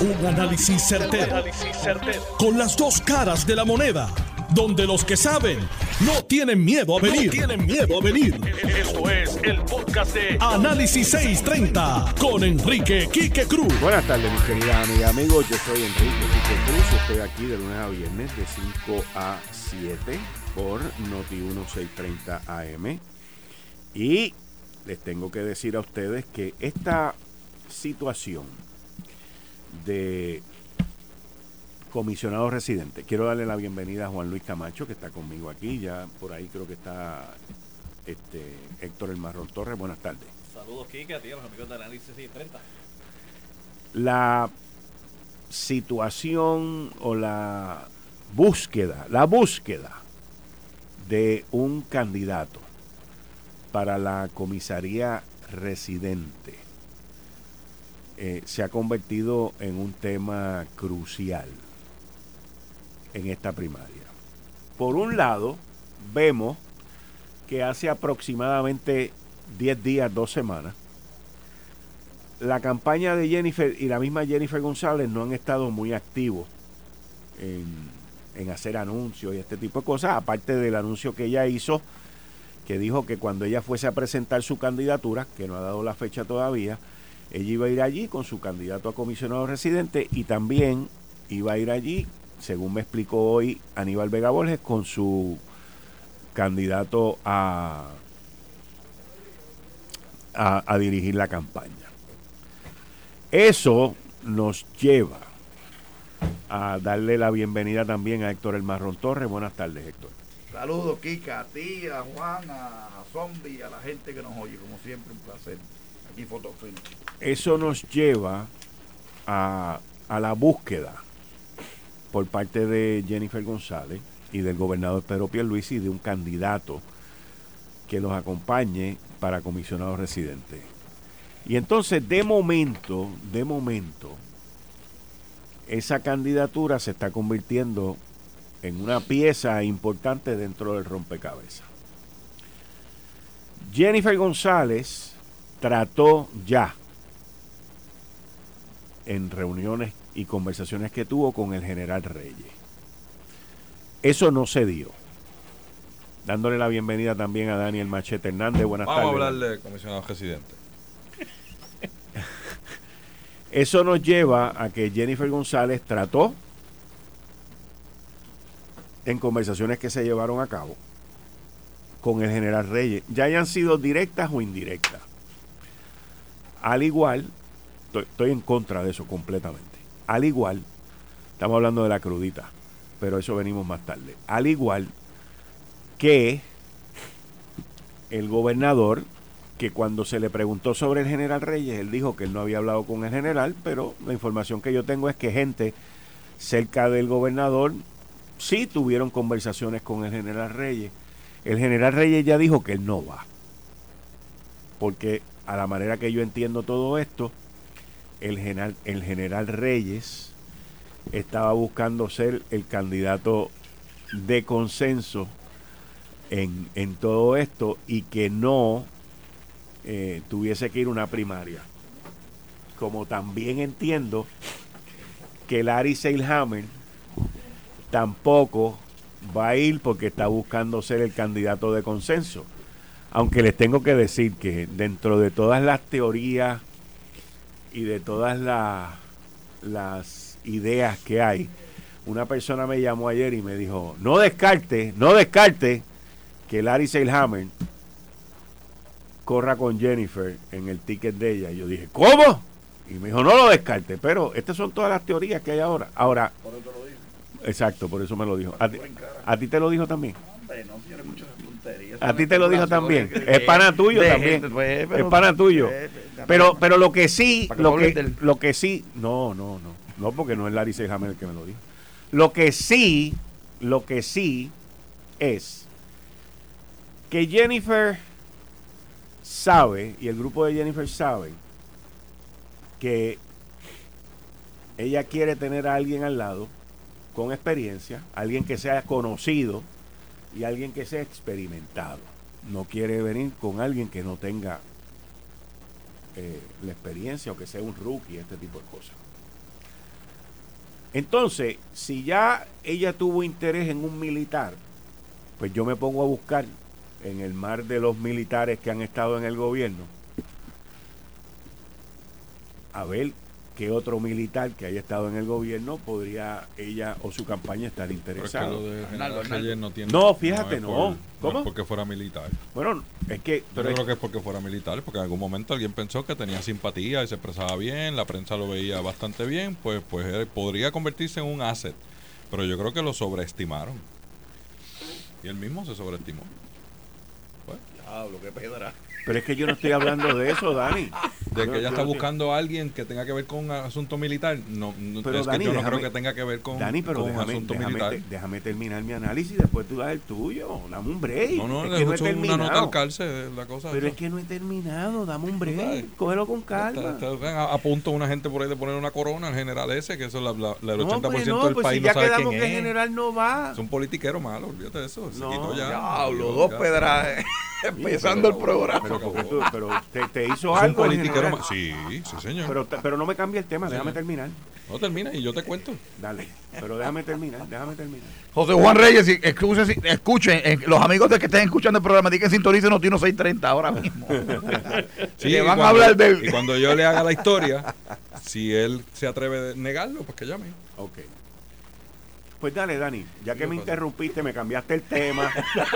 Un análisis certero, Con las dos caras de la moneda. Donde los que saben no tienen miedo a venir. tienen miedo a venir. Esto es el podcast de Análisis 630 con Enrique Quique Cruz. Buenas tardes, mis queridas amigas y amigos. Yo soy Enrique Quique Cruz. Estoy aquí de lunes a viernes de 5 a 7 por Noti 1630 AM. Y les tengo que decir a ustedes que esta situación de comisionado residente, quiero darle la bienvenida a Juan Luis Camacho, que está conmigo aquí, ya por ahí creo que está este Héctor El Marrón Torres, buenas tardes. Saludos, Kike, a ti, a los amigos de Análisis 30. La situación o la búsqueda, la búsqueda de un candidato para la comisaría residente eh, se ha convertido en un tema crucial en esta primaria. Por un lado, vemos que hace aproximadamente 10 días, dos semanas, la campaña de Jennifer y la misma Jennifer González no han estado muy activos en, en hacer anuncios y este tipo de cosas, aparte del anuncio que ella hizo que dijo que cuando ella fuese a presentar su candidatura, que no ha dado la fecha todavía, ella iba a ir allí con su candidato a comisionado residente y también iba a ir allí, según me explicó hoy Aníbal Vega Borges, con su candidato a, a, dirigir la campaña. Eso nos lleva a darle la bienvenida también a Héctor El Marrón Torres. Buenas tardes, Héctor. Saludos, Kika, a ti, a Juan, a Zombie, a la gente que nos oye, como siempre, un placer. Aquí Fotofilm. Eso nos lleva a, a la búsqueda por parte de Jennifer González y del gobernador Pedro Pierluisi de un candidato que los acompañe para comisionado residente. Y entonces, de momento, de momento, esa candidatura se está convirtiendo en una pieza importante dentro del rompecabezas. Jennifer González trató ya en reuniones y conversaciones que tuvo con el general Reyes. Eso no se dio. Dándole la bienvenida también a Daniel Machete Hernández. Buenas Vamos tardes. a hablarle, comisionado residente. Eso nos lleva a que Jennifer González trató en conversaciones que se llevaron a cabo con el general Reyes, ya hayan sido directas o indirectas. Al igual, estoy, estoy en contra de eso completamente. Al igual, estamos hablando de la crudita, pero eso venimos más tarde. Al igual que el gobernador, que cuando se le preguntó sobre el general Reyes, él dijo que él no había hablado con el general, pero la información que yo tengo es que gente cerca del gobernador sí tuvieron conversaciones con el general Reyes. El general Reyes ya dijo que él no va. Porque a la manera que yo entiendo todo esto, el general, el general Reyes estaba buscando ser el candidato de consenso en, en todo esto y que no eh, tuviese que ir una primaria. Como también entiendo que Larry Seilhammer tampoco va a ir porque está buscando ser el candidato de consenso. Aunque les tengo que decir que dentro de todas las teorías y de todas la- las ideas que hay, una persona me llamó ayer y me dijo, no descarte, no descarte que Larry Seilhammer corra con Jennifer en el ticket de ella. Y yo dije, ¿cómo? Y me dijo, no lo descarte, pero estas son todas las teorías que hay ahora. Ahora, Por eso lo digo. exacto, por eso me lo dijo. ¿A ti, a ti te lo dijo también? Hombre, no muchas tonterías. A ti te lo dijo también. Es pana tuyo también. pues, es pana tuyo. Pero, pero lo que sí, lo que, lo que sí, no, no, no, no, porque no es Larry Seilhammer el que me lo dijo. Lo que sí, lo que sí es que Jennifer sabe, y el grupo de Jennifer sabe, que ella quiere tener a alguien al lado con experiencia, alguien que sea conocido y alguien que sea experimentado. No quiere venir con alguien que no tenga eh, la experiencia o que sea un rookie, este tipo de cosas. Entonces, si ya ella tuvo interés en un militar, pues yo me pongo a buscar en el mar de los militares que han estado en el gobierno, a ver qué otro militar que haya estado en el gobierno podría ella o su campaña estar es que interesado. Arnaldo, no tiene. No, fíjate, no. por- ¿Cómo? No es porque fuera militar. Bueno, es que... Yo pero no es- creo que es porque fuera militar, porque en algún momento alguien pensó que tenía simpatía y se expresaba bien, la prensa lo veía bastante bien, pues, pues él podría convertirse en un asset. Pero yo creo que lo sobreestimaron. Y él mismo se sobreestimó. Diablo, qué pedra. Pero es que yo no estoy hablando de eso, Dani. De Yo- que ella está buscando a alguien que tenga que ver con un asunto militar, no, no Pero es Dani, que yo no creo que tenga que ver con, Dani, pero con déjame, asunto déjame, militar. te- déjame terminar mi análisis y después tú das el tuyo. Dame un break. No, no, es le que no he escucho una nota terminado. al cárcel, la cosa. Pero es que no he terminado. Dame un break. Cógelo con Está- calma. está- a, a punto una gente por ahí de poner una corona al general ese, que eso es la, la- la- el No, 80% pues no, del pues país si no ya sabe quedamos quién que el general no va. Es un politiquero malo, olvídate de eso. Se No, quitó ya. Diablo, dos ya. empezando el programa. Pero, porque tú- pero te, te hizo Es un algo. politiquero malo. Sí, sí, señor. Pero, te- pero no me cambia el tema. Sí, déjame señor. terminar. no termina y yo te cuento. Dale. Pero déjame terminar. Déjame terminar. José Juan Reyes, escuchen, escuchen eh, los amigos de que estén escuchando el programa, di que sintonicen Notino 630 ahora mismo. Sí, y van cuando- a hablar de... Y cuando yo le haga la historia, si él se atreve a negarlo, pues que llame. Ok. Pues dale, Dani. Ya que ¿Qué me interrumpiste, me cambiaste el tema.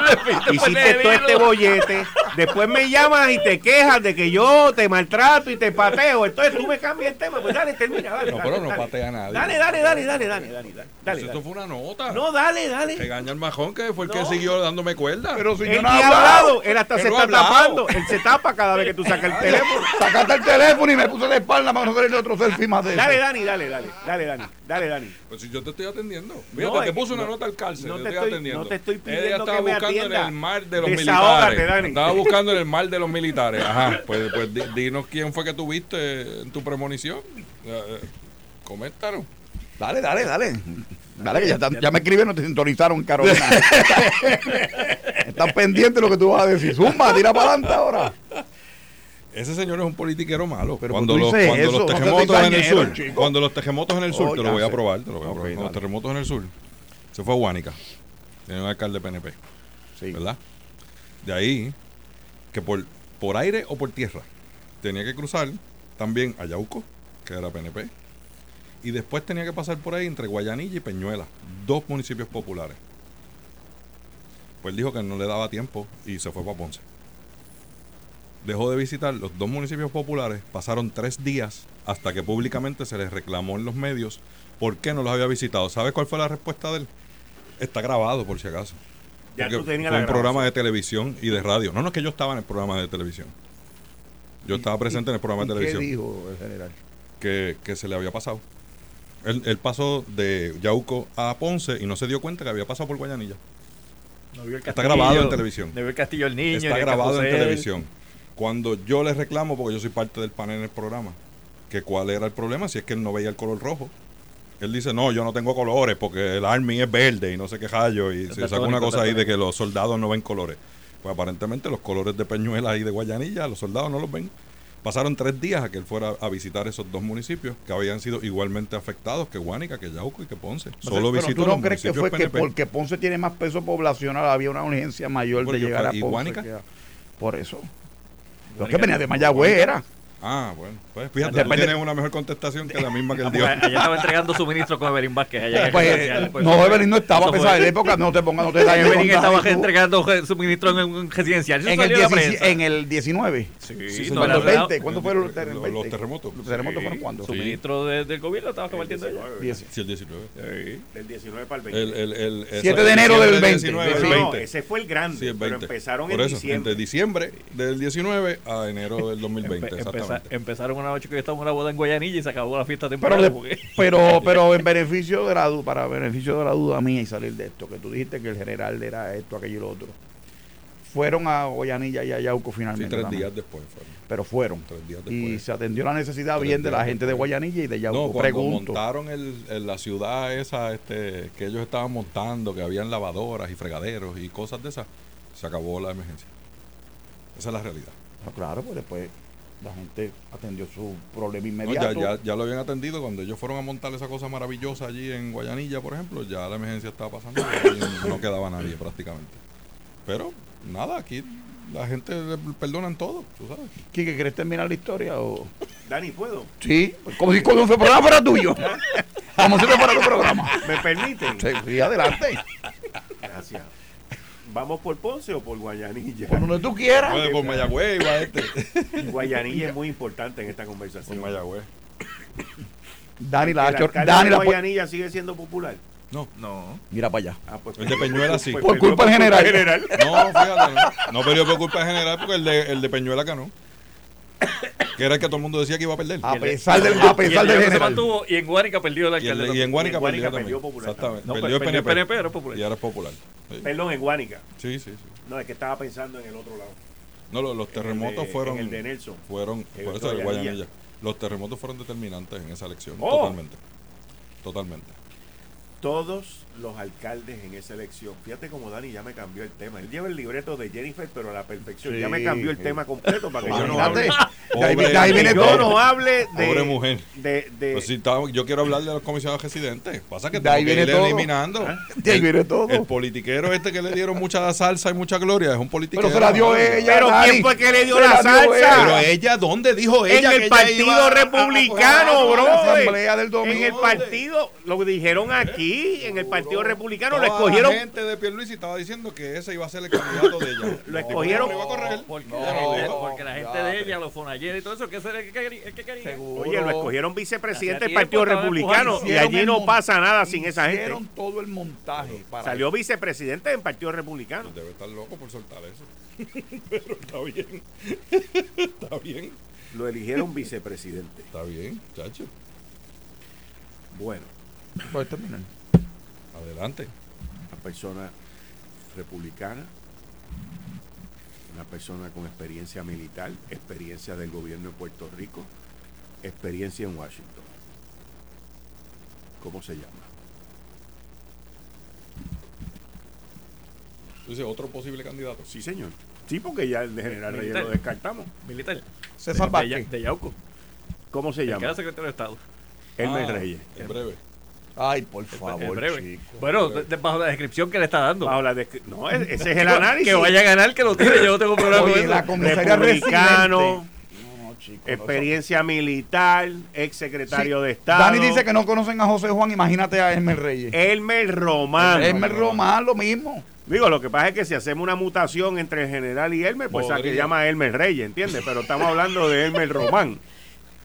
hiciste todo este bollete. Después me llamas y te quejas de que yo te maltrato y te pateo. Entonces tú me cambias el tema. Pues dale, termina. Dale, No, pero no patea a nadie. Dale, dale, dale, dale, dale, dale, dale. Pues dale, esto dale. fue una nota. No, dale, dale. Regaña al majón que fue el No. que siguió dándome cuerda. Pero si Él yo no he ha hablado, hablado, él hasta Él se no está hablado. tapando. Él se tapa cada vez que tú sacas el teléfono. sacaste el teléfono y me puse de espalda para no hacer otro selfie más de eso. Dale, Dani, dale, dale, dale, Dani, dale, Dani. Pues si yo te estoy atendiendo. Mira, No, te que una no- nota al cárcel. no te estoy atendiendo. no te estoy Ella pidiendo estaba que me buscando atienda. en el mar de los Desahógate, militares. Dani. Estaba buscando en el mar de los militares. Ajá. Pues, pues di- dinos quién fue que tuviste en tu premonición. Eh, eh, coméntanos. Dale, dale, dale. Dale, que ya, están- ya me escriben, no te sintonizaron, Carolina. Están pendientes de lo que tú vas a decir. Zumba, tira para adelante ahora. Ese señor es un politiquero malo. Pero cuando los, dices cuando eso, los no seas terremotos en el sur, chico. cuando los terremotos en el sur, Oh, te lo voy a probar, te lo voy a probar. Cuando los terremotos en el sur, se fue a Guánica. Tiene un alcalde PNP, Sí. ¿verdad? De ahí, que por, por aire o por tierra, tenía que cruzar también a Yauco, que era PNP, y después tenía que pasar por ahí entre Guayanilla y Peñuela, dos municipios populares. Pues dijo que no le daba tiempo y se fue para Ponce. Dejó de visitar los dos municipios populares, pasaron tres días hasta que públicamente se les reclamó en los medios por qué no los había visitado. ¿Sabes cuál fue la respuesta de él? Está grabado, por si acaso. Ya tú tenías fue la un programa de televisión y de radio. No, no es que yo estaba en el programa de televisión. Yo estaba presente en el programa de ¿Y televisión ¿Qué dijo el general? que, que se le había pasado. Él, él pasó de Yauco a Ponce y no se dio cuenta que había pasado por Guayanilla. No vio el Está grabado en televisión. No vio el castillo del niño. Está el grabado en televisión. Cuando yo le reclamo, porque yo soy parte del panel en el programa, que cuál era el problema, si es que él no veía el color rojo. Él dice, no, yo no tengo colores porque el Army es verde y no sé qué hallo. Y se sacó una cosa ahí de que los soldados no ven colores. Pues aparentemente los colores de Peñuela y de Guayanilla, los soldados no los ven. Pasaron tres días a que él fuera a visitar esos dos municipios que habían sido igualmente afectados que Guánica, que Yauco y que Ponce. Solo Pero visitó tú no los crees que municipios fue que porque Ponce tiene más peso poblacional había una urgencia mayor Porque de llegar a ¿y Ponce? Guánica? que a- Por eso. Lo que Guánica- venía de Mayagüez era. Ah, bueno. Pues fíjate, Depende- tú tienes una mejor contestación que la misma que porque dio. allá estaba entregando suministros con Evelyn Vázquez. Allá el Pues, residencial, pues. no, Evelyn no estaba a pesar de la época, no te pongas, no te dañes Evelyn el estaba tú. entregando suministros en un residencial. Eso en el, en la 17 prensa. en el 19. Sí, Sí, no, ¿Cuándo la- el la- 20? ¿Cuándo fueron los, Los- ter- los 20? terremotos. ¿Los terremotos fueron cuándo? Suministro de- del gobierno estaba repartiendo ella. 10. Sí, el 19. Del 19 para el 20. El, el, el, esa- 7 de enero del diciembre 20. 19, no, el no, 20. ese fue el grande, Sí, el pero 20. empezaron Por en eso, diciembre. entre diciembre del 19 a enero del 2020, Empe- empeza- exactamente. Empezaron una noche que yo estaba en una boda en Guayanilla y se acabó la fiesta Pero, de- porque- pero, pero en beneficio de la duda, para beneficio de la duda mía y salir de esto, que tú dijiste que el general era esto, aquello y lo otro. Fueron a Guayanilla y a Yauco Sí, finalmente. tres también. días después fueron. Pero fueron. Tres días Y después. se atendió la necesidad Tres bien de la gente de. Guayanilla y de Yauco. No, cuando Pregunto. montaron el, el- la ciudad esa este, que ellos estaban montando, que habían lavadoras y fregaderos y cosas de esas, se acabó la emergencia. Esa es la realidad. No, claro, pues después La gente atendió su problema No, inmediato. ya, ya, ya lo habían atendido cuando ellos fueron a montar esa cosa maravillosa allí en Guayanilla, por ejemplo. Ya la emergencia estaba pasando y no quedaba nadie prácticamente. Pero nada, aquí la gente le perdonan todo, tú sabes. Quique, ¿quieres terminar la historia? O... Dani, ¿puedo? Sí, como si como si el programa fuera tuyo. como si fuera tu programa. ¿Me permiten? Sí, adelante. Gracias. ¿Vamos por Ponce o por Guayanilla? Por donde tú quieras. Bueno, por Mayagüez iba este. Guayanilla es muy importante en esta por conversación. Mayagüez. Dani la ha ¿El Dani de la Guayanilla sigue siendo popular? No, No. Mira para allá. Ah, pues, El de Peñuela sí. Por culpa del general. no, fíjate. No, no perdió por culpa en general porque el de, el de Peñuela ganó. Que era el que todo el mundo decía que iba a perder. A pesar del, a Y el pesar del se general. mantuvo y en Guánica perdió el Y, el alcalde. de- y en Guánica Y en Guánica perdió, perdió popular Exactamente. No, perdió el perdió PNP. PNP, era popular. Y ahora es popular. Sí, Perdón, en Guánica. sí, sí. sí. No, es que estaba pensando en el otro lado. No, los, terremotos de- fueron. el de Nelson. Fueron, por eso de. Guayanilla. Los terremotos fueron determinantes en esa elección. Oh. Totalmente. Totalmente. Todos los alcaldes en esa elección. Fíjate como Dani ya me cambió el tema. Él lleva el libreto de Jennifer, pero a la perfección. Sí, ya me cambió el sí. tema completo para que yo no hable. Pobre- de ahí viene que yo todo. no hable de. Pobre mujer. De, de- Pues si estaba- yo quiero hablar de los comisionados residentes. Pasa que tengo que viene ir todo. eliminando. De ahí viene todo. El politiquero este que le dieron mucha salsa y mucha gloria es un politiquero. Pero se la dio ella. Pero Dani. ¿quién fue que le dio Se la dio salsa? ella. Pero ella, ¿dónde dijo en ella que el ella partido iba a- republicano, a- a- a bro. la. En el partido, lo dijeron aquí, en el partido republicano, lo escogieron. La gente de Pierluisi estaba diciendo que ese iba a ser el candidato de ella. Lo escogieron- No, a. Porque, No, la gente, no, porque la gente ya, de ella, los fonayeros y todo eso, que ese era el que quería. Oye, lo escogieron vicepresidente del Partido Republicano y allí no pasa nada sin esa gente. Hicieron todo el montaje. Para Salió vicepresidente del Partido Republicano. Debe estar loco por soltar eso. Pero está bien. está bien. Lo eligieron vicepresidente. Está bien, chacho. Bueno, Puedes terminar. Adelante. una persona republicana, una persona con experiencia militar, experiencia del gobierno de Puerto Rico, experiencia en Washington. ¿Cómo se llama? Entonces, otro posible candidato. Sí, señor. Sí, porque ya el de General Reyes Militar. lo descartamos. Militar. César de, Vázquez. de Yauco. ¿Cómo se El llama? era secretario de Estado. Elmer Ah, Reyes. En breve. Ay, por favor, breve. chico. Bueno, de- de- bajo la descripción que le está dando. Bajo la descri- no, es- ese es el análisis. Que vaya a ganar, que lo tire. Yo no tengo problema con Oye, eso. la comisaria Republicano. No, no, chico, no, experiencia militar, ex secretario Sí, de Estado. Dani dice que no conocen a José Juan, imagínate a Elmer Reyes. Elmer Román. Elmer Román, lo mismo. Digo, lo que pasa es que si hacemos una mutación entre el general y Elmer, pues se Podría. llama Elmer Reyes, ¿entiendes? Pero estamos hablando de Elmer Román.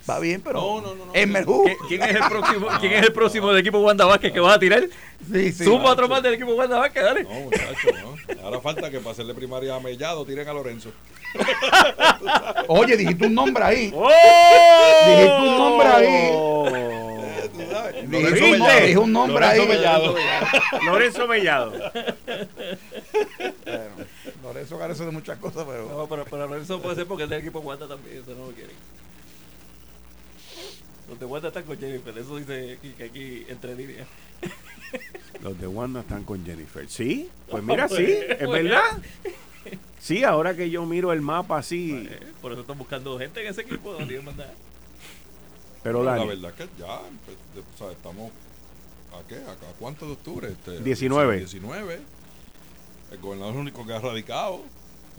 Está bien, pero. No, no, no, no. Elmer Who. ¿Qui- ¿Quién es el próximo, quién es el próximo del equipo Wanda Vázquez que vas a tirar? Sí, sí. Suma otro más del equipo Wanda Vázquez, dale. No, muchacho, no. Ahora falta que para hacerle primaria a Mellado tiren a Lorenzo. Oye, dijiste un nombre ahí. ¡Oh! Dijiste un nombre ahí. ¿Viste? un, nombre- dijiste un nombre Lorenzo ahí. Mellado. Lorenzo Mellado. Bueno, Lorenzo carece de muchas cosas, pero. No, pero, pero Lorenzo puede ser porque es del equipo Wanda también, eso no lo quieren. Los de Wanda están con Jennifer, eso dice aquí, que aquí entre líneas. Los de Wanda están con Jennifer. ¿Sí? Pues mira, Pues, sí, es pues. verdad. Sí, ahora que yo miro el mapa así. Eh, Por eso están buscando gente en ese equipo, más nada. Pero La verdad que ya, de- o sea, estamos. ¿A qué? ¿A, a cuánto de octubre? Este, 19. 19. El gobernador es el único que ha radicado.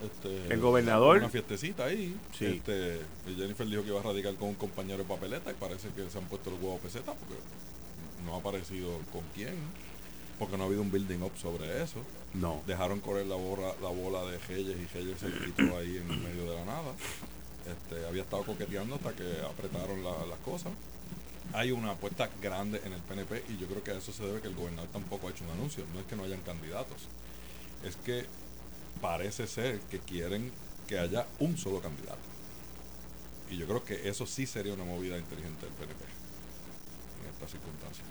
Este, El gobernador. Una fiestecita ahí. Sí. Este, Jennifer dijo que iba a radicar con un compañero de papeleta y parece que se han puesto los huevos pesetas porque no ha aparecido con quién. Porque no ha habido un building up sobre eso. no. Dejaron correr la bola, la bola de Reyes y Reyes se le quitó ahí en medio de la nada. Este, había estado coqueteando hasta que apretaron la- las cosas. Hay una apuesta grande en el PNP y yo creo que a eso se debe que el gobernador tampoco ha hecho un anuncio. No es que no hayan candidatos. Es que parece ser que quieren que haya un solo candidato. Y yo creo que eso sí sería una movida inteligente del PNP en estas circunstancias.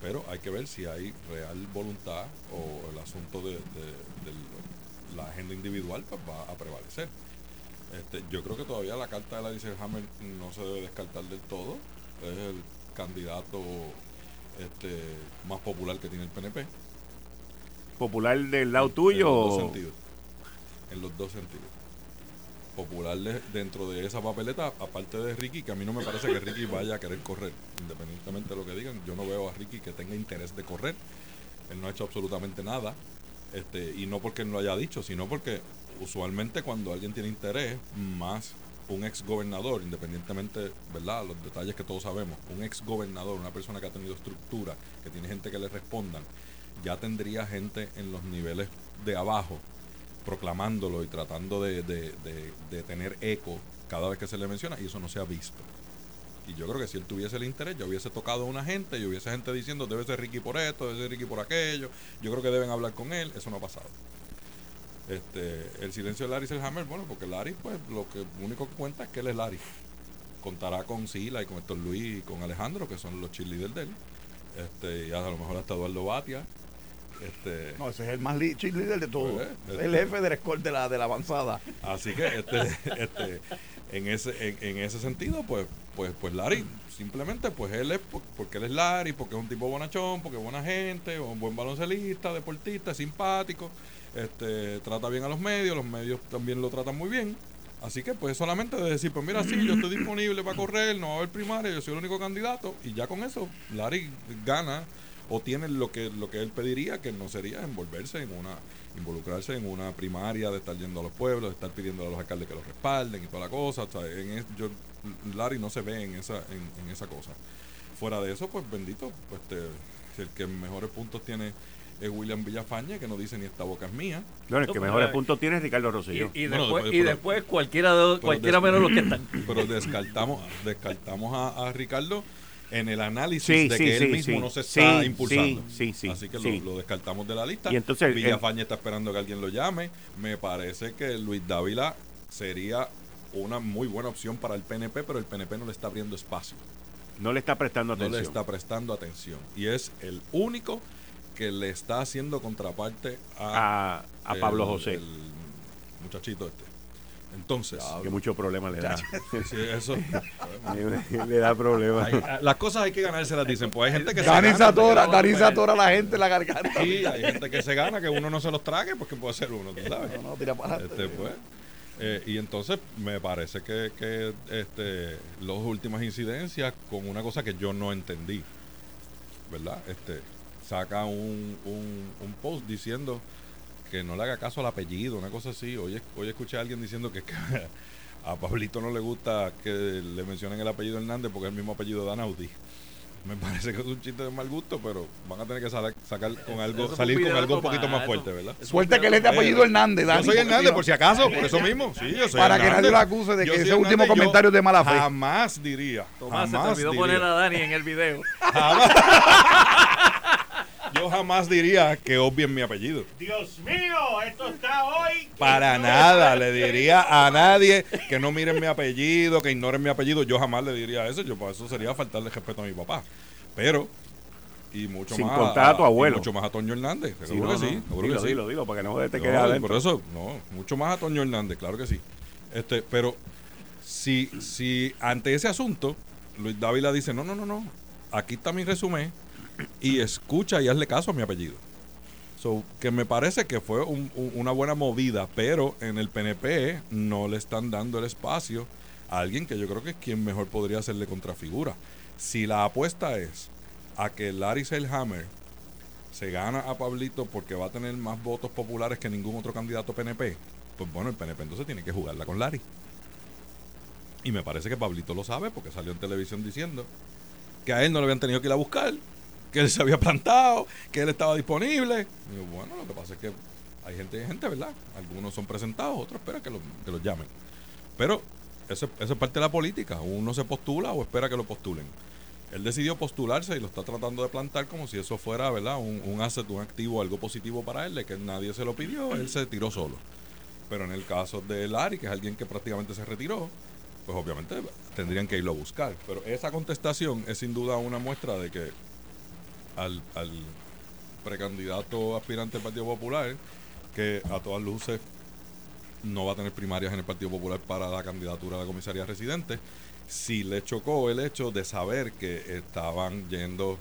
Pero hay que ver si hay real voluntad o el asunto de, la agenda individual pues va a prevalecer. Este, yo creo que todavía la carta de la dice Hammer no se debe descartar del todo. Es el candidato este, más popular que tiene el PNP. Popular del lado En tuyo. los dos sentidos. En los dos sentidos. popular de- dentro de esa papeleta, aparte de Ricky, que a mí no me parece que Ricky vaya a querer correr, independientemente de lo que digan. Yo no veo a Ricky que tenga interés de correr. Él no ha hecho absolutamente nada. Este, y no porque él lo haya dicho, sino porque usualmente cuando alguien tiene interés, más un ex gobernador, independientemente, ¿verdad? Los detalles que todos sabemos, un ex gobernador, una persona que ha tenido estructura, que tiene gente que le respondan, ya tendría gente en los niveles de abajo proclamándolo y tratando de, de- de- tener eco cada vez que se le menciona y eso no se ha visto. Y yo creo que si él tuviese el interés, yo hubiese tocado a una gente y hubiese gente diciendo debe ser Ricky por esto, debe ser Ricky por aquello. Yo creo que deben hablar con él. Eso no ha pasado. Este, el silencio de Larry Selhammer, bueno, porque Larry, pues, lo que único que cuenta es que él es Larry. Contará con Sila y con Héctor Luis y con Alejandro, que son los cheerleaders de él. Este, y a lo mejor hasta Eduardo Batia. Este, No, ese es el más cheerleader de todos. Pues, Es este- el jefe del score de la, de la avanzada. Así que este, este, en ese, en, en ese sentido, pues, pues, pues Larry, simplemente, pues él es por- porque él es Larry, porque es un tipo bonachón, porque es buena gente, un buen baloncelista, deportista, simpático, este, trata bien a los medios, los medios también lo tratan muy bien. Así que pues solamente de decir, pues mira, sí, yo estoy disponible para correr, no va a haber primaria, yo soy el único candidato, y ya con eso Larry gana o tiene lo que lo que él pediría, que no sería envolverse en una, involucrarse en una primaria, de estar yendo a los pueblos, de estar pidiendo a los alcaldes que los respalden y toda la cosa. O sea, en es- yo, Larry no se ve en esa, en, en esa cosa. Fuera de eso, pues bendito, pues te- si el que mejores puntos tiene es William Villafañe, que no dice ni esta boca es mía. No, el que mejores puntos tiene es Ricardo Rosselló. y después, después- y después cualquiera, de, cualquiera menos los que están. Pero descartamos, descartamos a, a Ricardo en el análisis Sí, de sí, que él mismo no se está impulsando. sí, sí, sí, Así que. Lo, lo descartamos de la lista. Y entonces, el- Villafañe está esperando que alguien lo llame. Me parece que Luis Dávila sería una muy buena opción para el PNP, pero el PNP no le está abriendo espacio. No le está prestando No atención. le está prestando atención. Y es el único que le está haciendo contraparte a, a, a el- Pablo José. el muchachito este. Entonces, que mucho problema le da. sí, eso. le da problemas. Hay- las cosas hay que ganárselas, dicen. Pues hay gente que se Dani gana, Satora, pero- Dani Satora a la gente en la garganta. Sí, hay gente que se gana, que uno no se los trague, porque puede ser uno, tú sabes. No, no, tira para adelante. Este, pues, eh, y entonces me parece que, que este, las últimas incidencias con una cosa que yo no entendí, ¿verdad? Este, saca un, un, un post diciendo que no le haga caso al apellido, una cosa así. Hoy, hoy escuché a alguien diciendo que, que a Pablito no le gusta que le mencionen el apellido Hernández porque es el mismo apellido de Anaudi. Me parece que es un chiste de mal gusto, pero van a tener que sal- sacar con algo, Eso salir con algo un poquito más fuerte, ¿verdad? Suerte que de un- apellido Hernández, Dani. Yo soy Hernández, por si acaso, por eso mismo. Sí, yo soy Para que nadie lo acuse de que ese último comentario es de mala fe. Jamás diría. Tomás, se te jamás olvidó diría, poner a Dani en el video. Yo jamás diría que obvien mi apellido. Dios mío, esto está hoy. Para nada le diría a nadie que no miren mi apellido, que ignoren mi apellido. Yo jamás le diría eso. Yo, pues, eso sería faltarle respeto a mi papá. Pero, y mucho Sin más. contar a tu abuelo. mucho más a Toño Hernández. Sí, Seguro no, que sí. no. Seguro dilo, que sí. dilo, dilo, para que no te No, adentro. por eso, no, mucho más a Toño Hernández, claro que sí. Este, pero si, si ante ese asunto, Luis Dávila dice, no, no, no, no, aquí está mi resumen y escucha y hazle caso a mi apellido. So, que me parece que fue un- un- una buena movida, pero en el PNP no le están dando el espacio a alguien que yo creo que es quien mejor podría hacerle contrafigura. Si la apuesta es a que Larry Selhammer se gana a Pablito porque va a tener más votos populares que ningún otro candidato PNP, pues bueno, el PNP entonces tiene que jugarla con Larry. Y me parece que Pablito lo sabe porque salió en televisión diciendo que a él no le habían tenido que ir a buscar, que él se había plantado, que él estaba disponible. Y yo, bueno, lo que pasa es que hay gente y gente, ¿verdad? Algunos son presentados, otros esperan que, lo- que los llamen. Pero eso es parte de la política. Uno se postula o espera que lo postulen. Él decidió postularse y lo está tratando de plantar como si eso fuera, ¿verdad? Un, un asset, un activo, algo positivo para él, de que nadie se lo pidió, él se tiró solo. Pero en el caso de Larry, que es alguien que prácticamente se retiró, pues obviamente tendrían que irlo a buscar. Pero esa contestación es sin duda una muestra de que al, precandidato aspirante del Partido Popular, que a todas luces no va a tener primarias en el Partido Popular para la candidatura a la comisaría residente, si le chocó el hecho de saber que estaban yendo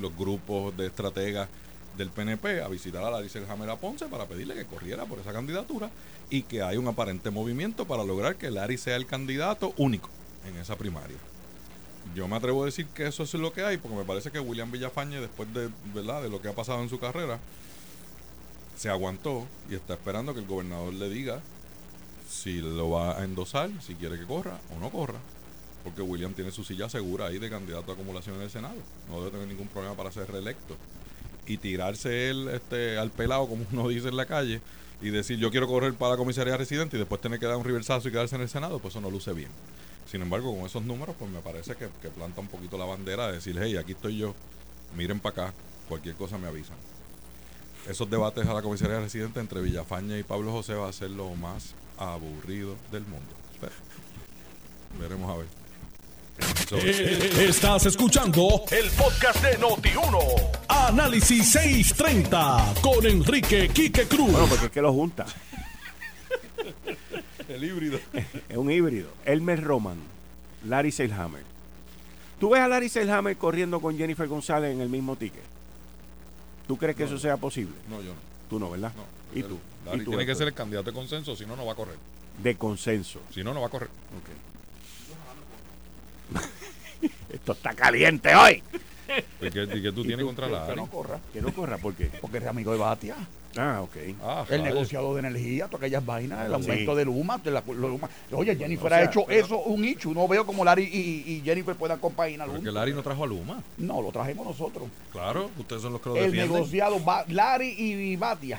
los grupos de estrategas del PNP a visitar a Larry Selhammer a Ponce para pedirle que corriera por esa candidatura y que hay un aparente movimiento para lograr que Larry sea el candidato único en esa primaria. Yo me atrevo a decir que eso es lo que hay, porque me parece que William Villafañe, después de, ¿verdad? de lo que ha pasado en su carrera, se aguantó y está esperando que el gobernador le diga si lo va a endosar, si quiere que corra o no corra. Porque William tiene su silla segura ahí de candidato a acumulación en el Senado. No debe tener ningún problema para ser reelecto. Y tirarse él este, al pelado, como uno dice en la calle, y decir yo quiero correr para la comisaría residente y después tener que dar un reversazo y quedarse en el Senado, pues eso no luce bien. Sin embargo, con esos números, pues me parece que, que planta un poquito la bandera de decir, hey, aquí estoy yo, miren para acá, cualquier cosa me avisan. Esos debates a la comisaría residente entre Villafaña y Pablo José va a ser lo más aburrido del mundo. Pero, veremos a ver. Eh, Estás escuchando el podcast de Noti1. Análisis 630 con Enrique Quique Cruz. Bueno, porque es que lo junta. El híbrido. Es un híbrido. Elmer Roman, Larry Seilhammer. ¿Tú ves a Larry Seilhammer corriendo con Jennifer González en el mismo ticket? ¿Tú crees que eso sea posible? No, yo no. Tú no, ¿verdad? no. ¿Y tú? Larry ¿Y tú, tiene que ser el candidato de consenso, si no, no va a correr. De consenso. Si no, no va a correr. Esto está caliente hoy. ¿Y qué, y qué tú tienes contra Que Larry? no corra, Que no corra, ¿por qué? porque es amigo de Batia. Ah, ok. Ah, El rayos. negociador de energía, todas aquellas vainas, el Sí. aumento de Luma, de la- lo Luma. Oye, Jennifer O sea, ha hecho pero- eso un hecho. No veo como Larry y, y Jennifer puedan compaginar. Porque. Larry no trajo a Luma. No, lo trajimos nosotros. Claro, ustedes son los que lo El defienden. negociado, Ba- Larry y Batia.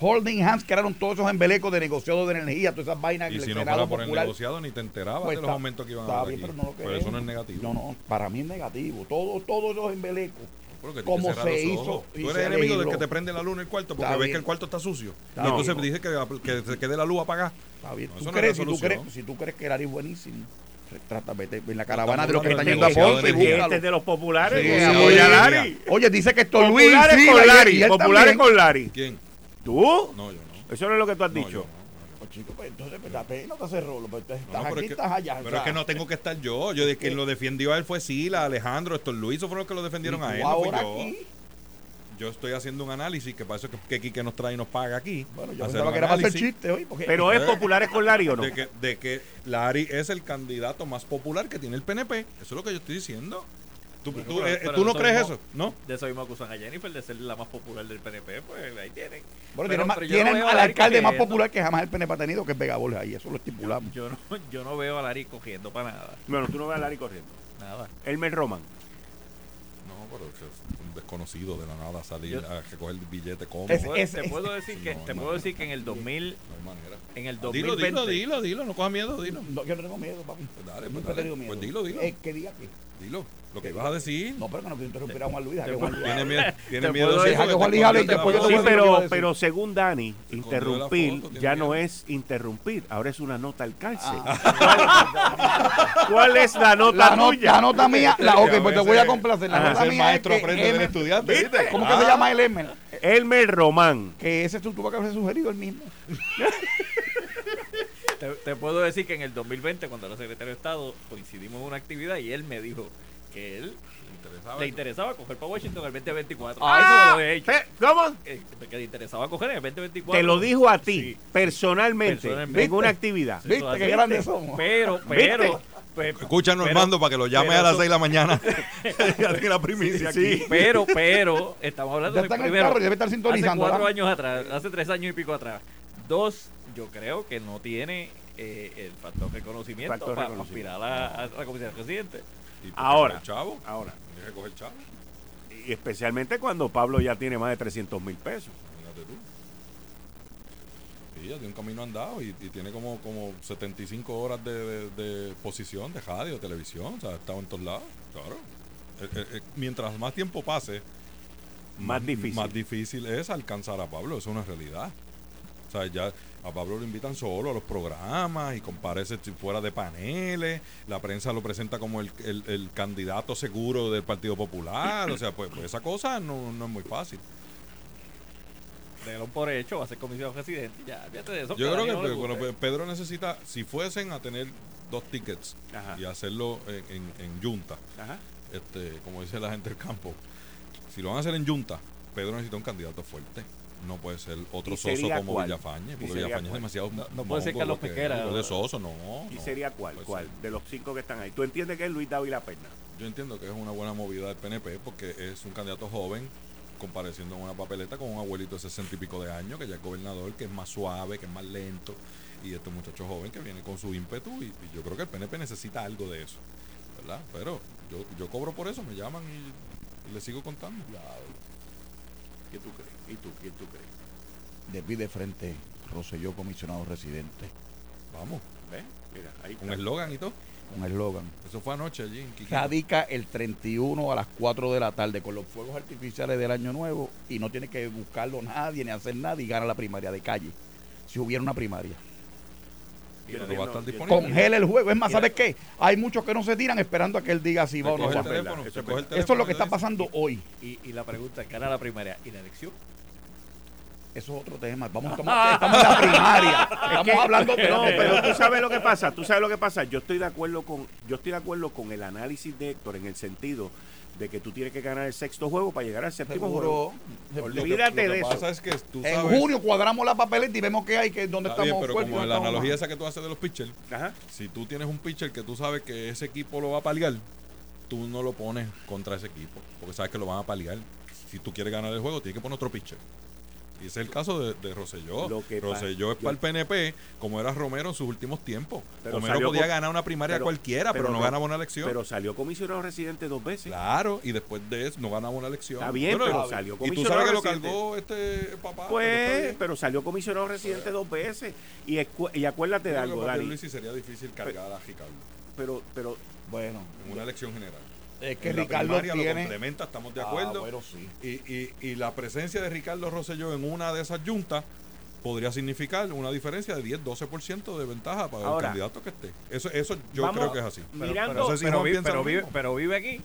Holding hands crearon todos esos embelecos de negociado de energía, todas esas vainas Y que si el no fuera por el Popular- negociado, ni te enterabas Pues de los está- aumentos que iban a dar bien, aquí. pero no lo Pero eso no es negativo. No, no, para mí es negativo. Todo, todos esos embelecos. Pero que tienes Como se hizo Tú eres enemigo del que te prende la luz en el cuarto porque ves que el cuarto está sucio. Está y entonces bien. dice que, que se quede la luz apagada. Está bien. No, ¿Tú no crees, si, tú crees, si tú crees que Larry es buenísimo, trata, vete en la caravana estamos de los que están yendo a Ponce. Este es de los populares Sí, apoya Larry. Oye, dice que esto Luis Populares sí, con y- Larry. y él Populares también. con Larry. ¿Quién? ¿Tú? No, yo no. Eso no es lo que tú has No, yo dicho. no. Chico, pues, entonces, pues, date, no te haces rolo. Pues, estás No, aquí, es que- estás allá. Pero o sea, es que no tengo que estar yo. Yo de quien lo defendió a él fue Sila, Alejandro, estos Luis, fueron los que lo defendieron y a él. No fui ahora yo. aquí. Yo estoy haciendo un análisis que para eso es que, que Quique nos trae y nos paga aquí. Bueno, yo pensaba que era para hacer chiste hoy. Porque, Pero es populares con Larry o no. de que, de que Larry es el candidato más popular que tiene el PNP. Eso es lo que yo estoy diciendo. ¿Tú, tú, pero- eh, pero ¿tú no eso crees mismo- eso? ¿No? De eso mismo acusan a Jennifer de ser la más popular del PNP, pues ahí tienen. bueno, Pero- tienen, no al alcalde más popular que jamás el PNP ha tenido, que es Vega Borges. Ahí eso lo estipulamos. Yo no, yo no veo a Larry cogiendo para nada. Bueno, tú no ves a Larry corriendo. Nada. Elmer Roman. No, pero es un desconocido de la nada salir Yo- a recoger el billete como. Es- no Puedo- es- te es- puedo decir que No, te no. puedo decir que en el 2000 hay manera. en el Dilo, 2020 dilo, dilo, dilo, no cojas miedo, dilo. No, yo no tengo miedo, papi. Pues dale, pues dale. tenido miedo. Pues dilo, dilo. Eh, que diga que. Dilo, lo que ibas a decir. No, pero que no quiero interrumpir a Juan Luis. Te Juan Luis Tiene miedo, tiene miedo. porque que Juan Luis hable y escondió después la yo te Sí, pero, pero según Dani, interrumpir foto, ya no es interrumpir, ahora es una nota al cárcel. Ah. ¿Cuál es la nota La, no- tuya? la nota mía, la, ok, pues te voy a complacer. La nota mía maestro es que aprende del estudiante, ¿viste? ¿Cómo que Ah. se llama el Elmer? Elmer Román. Que ese tú tuvo que haber sugerido el mismo. te, te puedo decir que en el 2020 cuando era secretario de Estado coincidimos en una actividad y él me dijo que él Interesaba le eso. interesaba coger para Washington el 2024. Ah, Eso lo he hecho. eh, ¿Cómo? Eh, que le interesaba coger en el 2024. Te lo dijo a ti, Sí. personalmente, Personalmente. en una actividad. ¿Viste así. qué grandes somos? Pero, pero, pues, Escúchanos, pero- Armando, para que lo llame a las eso- 6 de la mañana. ya tiene la primicia aquí. Pero, pero, estamos hablando Ya de primero, carro debe estar sintonizando. Hace cuatro ¿verdad? años atrás, hace tres años y pico atrás. Dos, yo creo que no tiene eh, el factor reconocimiento Factor para reconocimiento. aspirar a, a la comisión de residente. Y Ahora. Chavo. Ahora. Coger chavo. Y especialmente cuando Pablo ya tiene más de 300 mil pesos. Tú. Sí, ya tiene un camino andado y, y tiene como, como 75 horas de, de, de posición, de radio, televisión. O sea, ha estado en todos lados. Claro. Eh, eh, eh, mientras más tiempo pase, Más difícil. Más difícil es alcanzar a Pablo. Es una realidad. O sea, ya a Pablo lo invitan solo a los programas y comparece fuera de paneles. La prensa lo presenta como el, el- el candidato seguro del Partido Popular. O sea, pues, pues esa cosa no, no es muy fácil. Déjalo por hecho, va a ser comisión de residente. Ya, fíjate de eso. Yo creo que pues, bueno, Pedro necesita, si fuesen a tener dos tickets Ajá. y hacerlo en, en, en Junta, Ajá. este, como dice la gente del campo, si lo van a hacer en Junta, Pedro necesita un candidato fuerte. No puede ser otro ¿Y soso como cuál? Villafañe, ¿Y porque Villafañe es demasiado. No- no puede ser Carlos de soso, no. ¿Y no, sería cuál? ¿Cuál? ser. De los cinco que están ahí. ¿Tú entiendes que es Luis Dávila Perna? Yo entiendo que es una buena movida del PNP porque es un candidato joven compareciendo en una papeleta con un abuelito de sesenta y pico de años que ya es gobernador, que es más suave, que es más lento y este muchacho joven que viene con su ímpetu y, y yo creo que el PNP necesita algo de eso, ¿verdad? Pero yo, yo cobro por eso, me llaman y, y le sigo contando. ¿Qué tú crees? ¿Y tú? ¿Quién tú crees? De pie de frente, Roselló, comisionado residente. Vamos, ¿Ves? Mira, ahí con está. eslogan y todo. Un eslogan. Eso fue anoche allí en Quiquito. Radica el 31 a las 4 de la tarde con los fuegos artificiales del Año Nuevo y no tiene que buscarlo nadie ni hacer nada y gana la primaria de calle. Si hubiera una primaria. Va a estar disponible. Congela el juego. Es más. ¿sabes qué? Hay muchos que no se tiran esperando a que él diga si va o no va. teléfono, eso es. Eso lo que está pasando hoy. Y, y la pregunta es, ¿gana la primaria y la elección? Eso es otro tema. Vamos, estamos, estamos en la primaria. Estamos hablando de No, pero tú sabes lo que pasa, tú sabes lo que pasa. Yo estoy de acuerdo con, yo estoy de acuerdo con el análisis de Héctor en el sentido de que tú tienes que ganar el sexto juego para llegar al séptimo juego. Olvídate lo que de eso. pasa es que tú En junio cuadramos la papeleta y vemos qué hay, que dónde Está bien, estamos pero fuertes y como la analogía mal. esa que tú haces de los pitchers, Ajá. si tú tienes un pitcher que tú sabes que ese equipo lo va a paliar, tú no lo pones contra ese equipo, porque sabes que lo van a paliar. Si tú quieres ganar el juego, tienes que poner otro pitcher. Y ese es el caso de, de que Rosselló es pa- para el PNP, como era Romero en sus últimos tiempos. Pero Romero podía con- ganar una primaria pero- cualquiera, pero, pero no ganaba una elección. Pero salió comisionado residente dos veces. claro, y después de eso no ganaba una elección. Está bien, pero salió Y tú comisionado sabes que lo residente. cargó este papá. Pues, pero salió comisionado residente dos veces. Y, y acuérdate de algo, Dani. Sería difícil cargar a Ricardo Pero, pero Bueno, en una elección general. Es que En la Ricardo primaria lo tiene... complementa, estamos de Ah, acuerdo. bueno, sí. y, y, y la presencia de Ricardo Rosselló en una de esas juntas podría significar una diferencia de 10-12% de ventaja para Ahora, el candidato que esté. Eso, eso yo vamos- creo que es así. Pero, Mirando- pero- No sé si pero pero lo vive, pero vive aquí.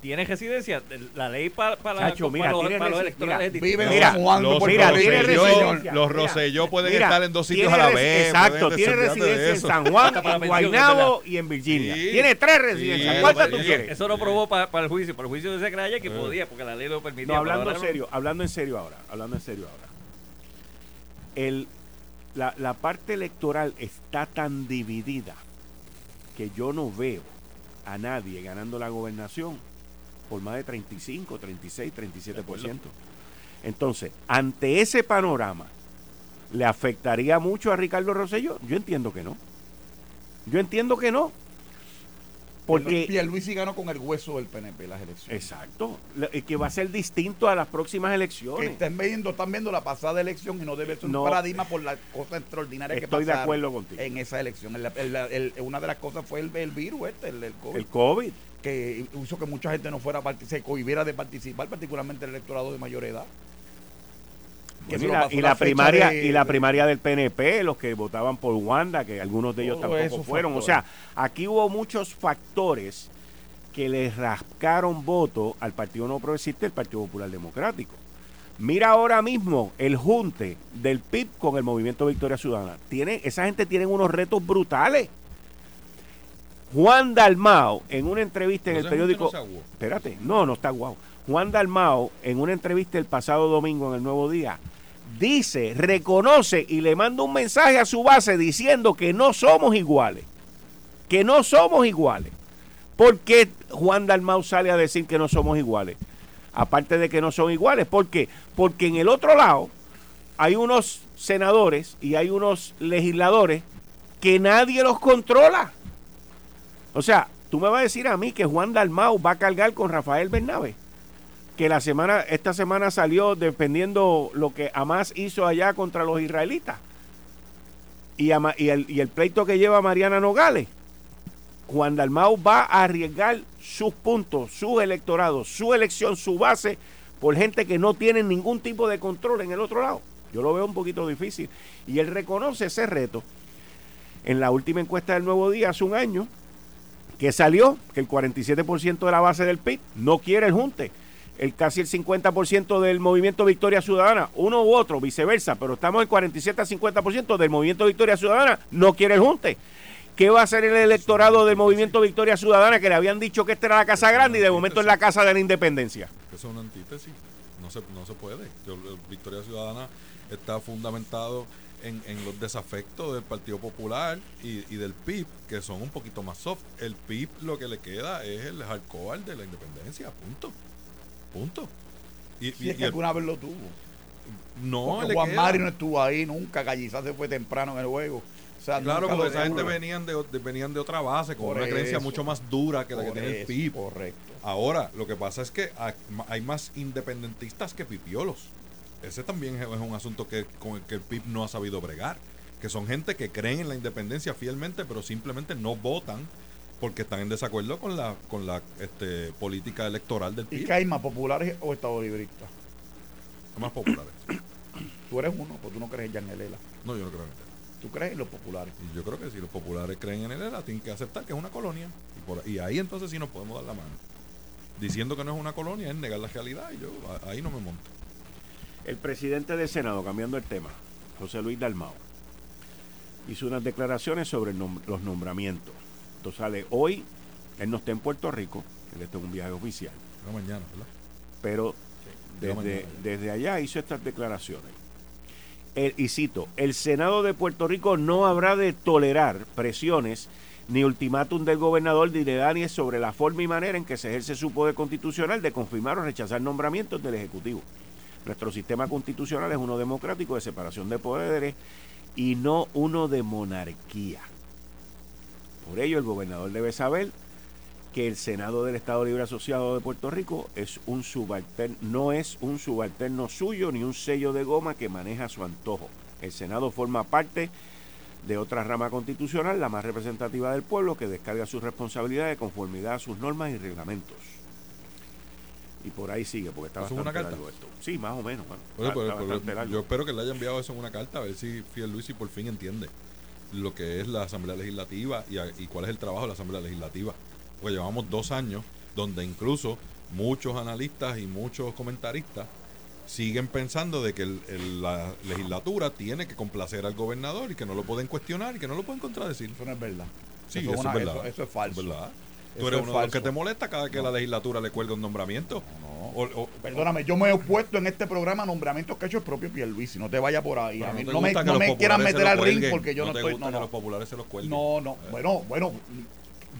Tiene residencia. La ley para, para, Chacho, para mira, los, para los electorales mira, es. Mira, San Juan, los mira, tiene residencia. los Mira, Rosselló pueden mira, estar en dos sitios a la vez. Exacto, tiene residencia en. San Juan, en Guaynabo y en Virginia. Sí. Tiene tres Sí, residencias. eso- ¿Cuántas tú eso- quieres? Eso no probó para, para el juicio. Para el juicio de Secretaría que Eh. podía, porque la ley lo permitía. No, hablando en serio, hablando en serio ahora, hablando en serio ahora. El, la, la parte electoral está tan dividida que yo no veo a nadie ganando la gobernación por más de 35, 36, 37%. Entonces, ante ese panorama, ¿le afectaría mucho a Ricardo Rosselló? Yo entiendo que no. Yo entiendo que no. Porque Pierluisi ganó con el hueso del PNP las elecciones. Exacto. La- y Que va a ser distinto a las próximas Que elecciones. estén viendo, están viendo la pasada elección y no debe ser No. un paradigma por las cosas extraordinarias que Estoy de acuerdo contigo. en esa elección. El- el- el- una de las cosas fue el, virus este, el COVID, El COVID. Que hizo que mucha gente no fuera se cohibiera de participar, particularmente el electorado de mayor edad. Se y la, y primaria de- y la primaria del PNP, los que votaban por Wanda, que algunos de ellos tampoco fueron. O sea, aquí hubo muchos factores que le rascaron voto al Partido No Progresista y al Partido Popular Democrático. Mira ahora mismo el junte del PIB con el Movimiento Victoria Ciudadana. Tiene, esa gente tiene unos retos brutales. Juan Dalmao, en una entrevista en el periódico. no. Espérate, no, no está guau. Juan Dalmao, en una entrevista el pasado domingo en el Nuevo Día, dice, reconoce y le manda un mensaje a su base diciendo que no somos iguales. Que no somos iguales. ¿Por qué Juan Dalmau sale a decir que no somos iguales? Aparte de que no son iguales. ¿Por qué? Porque en el otro lado hay unos senadores y hay unos legisladores que nadie los controla. O sea, tú me vas a decir a mí que Juan Dalmau va a cargar con Rafael Bernabe. Que la semana, esta semana salió defendiendo lo que Hamas hizo allá contra los israelitas. Y, Ama- y el, y el pleito que lleva Mariana Nogales. Juan Dalmau va a arriesgar sus puntos, sus electorados, su elección, su base, por gente que no tiene ningún tipo de control en el otro lado. Yo lo veo un poquito difícil. Y él reconoce ese reto. En la última encuesta del Nuevo Día, hace un año, que salió que el 47% de la base del PIB no quiere el junte. El casi el 50% del movimiento Victoria Ciudadana, uno u otro, viceversa, pero estamos el 47 a 50% del movimiento Victoria Ciudadana no quiere el junte. ¿Qué va a hacer el electorado del movimiento Victoria Ciudadana que le habían dicho que esta era la casa grande y de momento es la casa de la independencia? Eso es una antítesis. no se, no se puede. Eh, Victoria Ciudadana está fundamentado en, en los desafectos del Partido Popular y, y del PIB, que son un poquito más soft. El PIB lo que le queda es el hardcore de la independencia, punto. Punto. Y, Si y- es que y el- alguna vez lo tuvo. no, le Juan queda. Mario no estuvo ahí nunca, Gallizá se fue temprano en el juego. O sea, Claro, porque esa gente venían de, de- venían de otra base, con Por una creencia mucho más dura que la que tiene el PIB. Correcto. Ahora, lo que pasa es que hay más independentistas que pipiolos. Ese también es un asunto que, con el que el PIB no ha sabido bregar. Que son gente que creen en la independencia fielmente, pero simplemente no votan porque están en desacuerdo con la con la este, política electoral del ¿Y PIB. qué hay más, populares o estado libristas? Más populares. Tú eres uno, pues tú no crees en Yanelela. No, yo no creo en eso. Tú crees en los populares. Y yo creo que si los populares creen en el ELA, tienen que aceptar que es una colonia. Y, por, y ahí entonces sí nos podemos dar la mano. Diciendo que no es una colonia es negar la realidad y yo ahí no me monto. El presidente del Senado, cambiando el tema, José Luis Dalmao, hizo unas declaraciones sobre nom- los nombramientos. Esto sale hoy, él no está en Puerto Rico, él está en un viaje oficial, No mañana, ¿verdad? pero desde, mañana. desde allá hizo estas declaraciones. El- y cito, el Senado de Puerto Rico no habrá de tolerar presiones ni ultimátum del gobernador de Daniel sobre la forma y manera en que se ejerce su poder constitucional de confirmar o rechazar nombramientos del Ejecutivo. Nuestro sistema constitucional es uno democrático de separación de poderes y no uno de monarquía. Por ello, el gobernador debe saber que el Senado del Estado Libre Asociado de Puerto Rico es un subalterno, no es un subalterno suyo ni un sello de goma que maneja su antojo. El Senado forma parte de otra rama constitucional, la más representativa del pueblo, que descarga su responsabilidad de conformidad a sus normas y reglamentos. Y por ahí sigue, porque está ¿Eso es bastante una carta? largo esto. Sí, más o menos. bueno, Oye, está- pero- está pero bastante largo. yo espero que le haya enviado eso en una carta, a ver si Fiel Luis y por fin entiende lo que es la Asamblea Legislativa y, a- y cuál es el trabajo de la Asamblea Legislativa. Porque llevamos dos años donde incluso muchos analistas y muchos comentaristas siguen pensando de que el- el- la legislatura tiene que complacer al gobernador y que no lo pueden cuestionar y que no lo pueden contradecir. Eso no es verdad. Sí, eso, eso, es una- verdad. eso- eso es falso. ¿Verdad? Tú eres es uno de los que te molesta cada que la legislatura le cuelga un nombramiento. No. O- o- Perdóname, yo me he opuesto en este programa a nombramientos que ha hecho el propio Pierluisi. No te vaya por ahí. A mí no me, no me quieran meter al ring porque yo no, te estoy. gusta No, que no. los populares se los cuelguen. No, no. Eh. Bueno, bueno.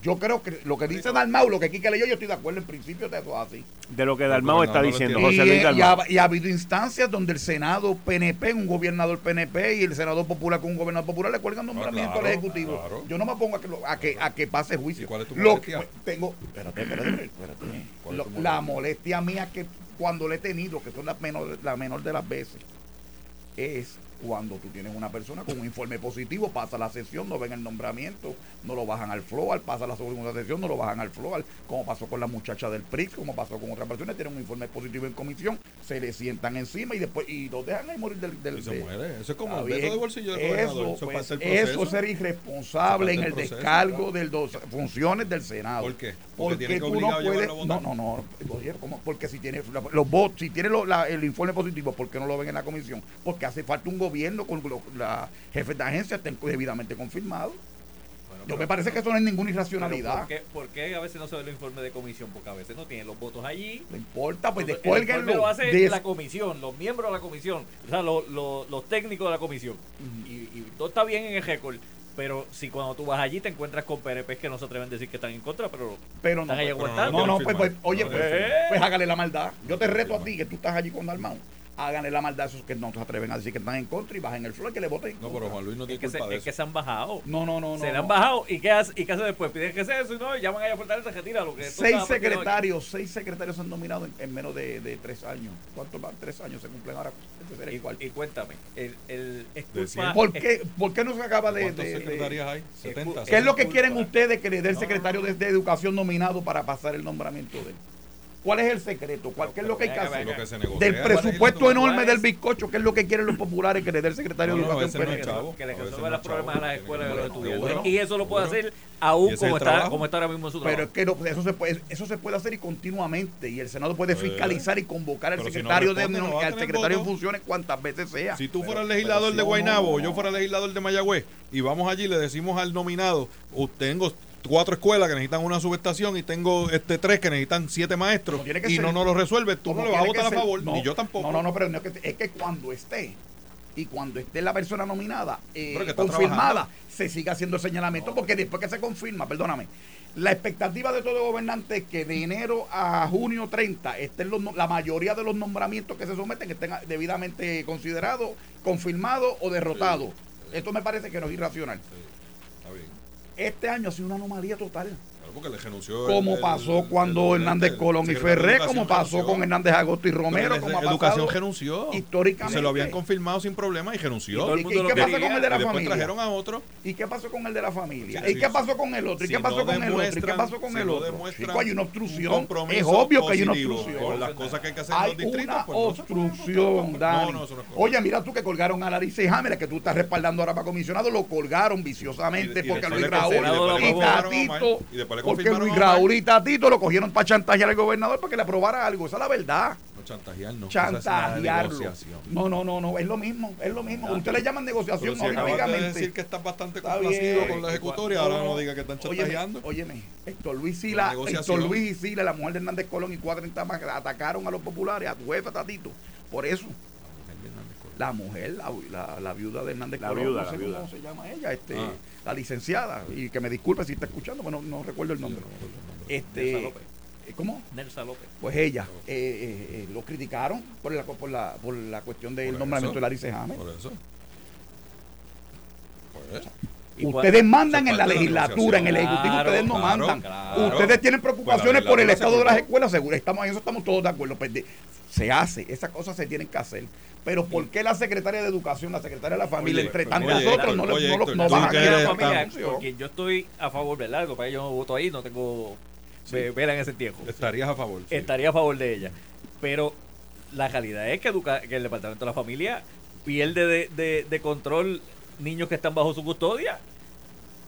Yo creo que lo que dice Dalmau, lo que Kike leyó, yo estoy de acuerdo en principio de eso así. De lo que El Dalmao está diciendo. José y, Luis y ha, y ha habido instancias donde el Senado PNP, un gobernador PNP y el senador popular con un gobernador popular le cuelgan nombramiento claro, al Ejecutivo. claro. Yo no me pongo a que, lo- a que, a que pase juicio. ¿Y cuál es tu Lo molestia? que- tengo, espérate, espérate, espérate. ¿Cuál es Lo- tu molestia? la molestia mía que cuando le he tenido, que son las menor, la menor de las veces, es cuando tú tienes una persona con un informe positivo, pasa la sesión, no ven el nombramiento, no lo bajan al floor, pasa la segunda sesión, no lo bajan al floor, como pasó con la muchacha del PRI, como pasó con otras personas, tienen un informe positivo en comisión, se le sientan encima y después y los dejan ahí morir del, del Y se de- muere. Eso es como Está el veto bien. de bolsillo del eso. Eso es pues, eso es ser irresponsable en el proceso, descargo claro. de las funciones del Senado. ¿Por qué? Porque Porque, tiene que tú no puedes. No, no, no. Porque si tienes los votos, si tienes lo- la- el informe positivo, ¿por qué no lo ven en la comisión? Porque hace falta un gobierno con los la jefes de agencia estén debidamente confirmados. Bueno, Yo pero- me parece que eso no es ninguna irracionalidad. ¿por qué, por qué a veces no se ve el informe de comisión? Porque a veces no tienen los votos allí. No importa, pues descuélguenlo. lo hace Des- la comisión, los miembros de la comisión, o sea, los, los- los técnicos de la comisión. y, y todo está bien en el récord. Pero si cuando tú vas allí te encuentras con PRP que no se atreven a decir que están en contra, pero pero no, están ahí pues, aguantando. no, no, quieren pues, pues, oye, No pues, pues hágale la maldad. Yo te reto a ti, que tú estás allí con Dalmau. Háganle la maldad a esos que no se atreven a decir que están en contra y bajen el flor que le voten. en No, pero. Juan Luis no es, tiene que se, culpa de es que se han bajado. No, no, no, no. se le no. han bajado. ¿Y qué hace, y qué hace después? Piden que sea eso y no, llaman ahí a Fortaleza, retira lo que Seis secretarios, seis secretarios se han nominado en, en menos de, de tres años. ¿Cuántos más? Tres años se cumplen ahora. Este Y, cuarto. y cuéntame, el, el, es culpa-. ¿Por es- qué, ¿Por qué no se acaba de, ¿Cuántas de- de- secretarias hay? es 70. ¿Qué es lo que quieren ustedes que le dé el secretario de Educación nominado para pasar el nombramiento de él? ¿Cuál es el secreto? ¿Cuál, ¿Qué es lo que hay que Pero, hacer? Del en presupuesto enorme ¿Cuál del bizcocho, ¿qué es lo que quieren los populares que le dé el secretario No, de Educación chavo. que le resuelva los problemas a las escuelas de los estudiantes. Y eso lo puede hacer aún como está, como está ahora mismo en su Pero trabajo. es que no, eso, se puede, eso se puede hacer y continuamente. Y el Senado puede Eh, fiscalizar y convocar al pero si no secretario, responde, de, al secretario voto. funciones cuantas veces sea. Si tú Pero- fueras pero legislador de Guaynabo, yo fuera legislador de Mayagüez, y vamos allí y le decimos al nominado, usted tengo, cuatro escuelas que necesitan una subestación y tengo este tres que necesitan siete maestros que y ser. no nos lo resuelve, tú no le vas a votar a favor, no, ni yo tampoco. No, no, no, pero no, es que- cuando esté y cuando esté la persona nominada eh, confirmada, trabajando. se siga haciendo el señalamiento, porque después que se confirma, perdóname, la expectativa de todo gobernante es que de enero a junio 30 estén los, la mayoría de los nombramientos que se someten estén debidamente considerados, confirmados o derrotados. Esto me parece que no es irracional. Este año ha sido una anomalía total. Claro, porque le renunció Como el- pasó el- cuando el- Hernández Colón y Ferré, como pasó renunció. con Hernández Agosto y Romero, Pero como ha Educación renunció. históricamente. Se lo habían confirmado sin problema y renunció. Y todo el ¿Y mundo qué quería. con el de la familia? trajeron a otro. ¿Y qué pasó con el de la familia? Sí, ¿Y qué pasó con el otro? ¿Y si qué pasó no con el otro? ¿Y qué pasó con si el no otro? hay una un obstrucción. Es obvio que hay una obstrucción. Las cosas que hay que hacer en los distritos. una pues obstrucción. Dani. Oye, mira tú que colgaron a Larissa y Hammer, que tú estás respaldando ahora para comisionado, lo colgaron viciosamente porque Luis le Raúl y. Tatito, Y después le porque Luis. Raúl y Tatito lo cogieron para chantajear al gobernador para que le aprobara algo. Esa es la verdad. No, chantajear no. Es la Chantajearlo. No, no, no, no, es lo mismo, es lo mismo. Ustedes le llaman Pero negociación, si no de decir que estás bastante Está complacido bien. con la ejecutoria, ahora no diga que están chantajeando. Óyeme, Héctor Luis La Sila. Héctor Luis y Sila, la mujer de Hernández Colón y cuatro más atacaron a los populares, a tu jefe Tatito. Por eso, la mujer, la, la- la viuda de Hernández La Colón, viuda, no la sé viuda. cómo se llama ella, este, Ah. La licenciada, y que me disculpe si está escuchando, pero no, no recuerdo el nombre. Este, Nelsa López. eh, ¿Cómo? Nelsa López. Pues ella, eh, eh, eh, lo criticaron por la, por la, por la cuestión del Por nombramiento eso. de Larissa James. Por eso. Pues, Y Ustedes mandan en la legislatura, en el ejecutivo, ustedes no Claro, mandan. claro. Ustedes tienen preocupaciones por el estado de se las escuelas, seguro. Estamos, en eso estamos todos de acuerdo. Pues se hace, esas cosas se tienen que hacer. Pero ¿por qué la secretaria de Educación, la secretaria de la familia, Oye, entre Héctor, otras, no, oye, no, lo- Héctor, no que a la familia, porque yo estoy a favor del algo, para yo no voto ahí, no tengo vela en ese tiempo. Estarías a favor. sí. Estaría a favor de ella. Pero la realidad es que, educa- que el Departamento de la Familia pierde de, de- de control niños que están bajo su custodia.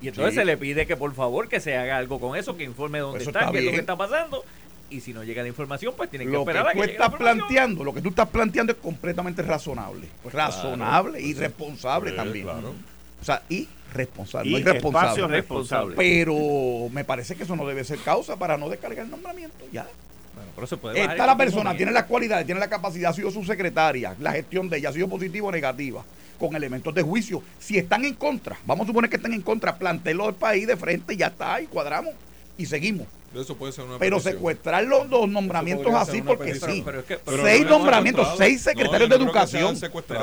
Y entonces Sí. se le pide que por favor que se haga algo con eso, que informe dónde están, está qué es lo que está pasando. Y si no llega la información, pues tienen que Lo que esperar a tú que llegue la estás planteando, lo que tú estás planteando es completamente razonable. Pues razonable y responsable Sí, también. claro. O sea, irresponsable, Y no irresponsable. espacio responsable. Pero me parece que eso no debe ser causa para no descargar el nombramiento. Ya. Bueno, pero se puede Está la persona, tiene las cualidades, tiene la capacidad, ha sido su secretaria, la gestión de ella ha sido positiva o negativa, con elementos de juicio. Si están en contra, vamos a suponer que están en contra, plantélo al país de frente y ya está, y cuadramos y seguimos. Eso puede ser una Pero petición. secuestrar los, los nombramientos así porque petición. sí. Pero es que- pero seis no nombramientos, seis secretarios de educación.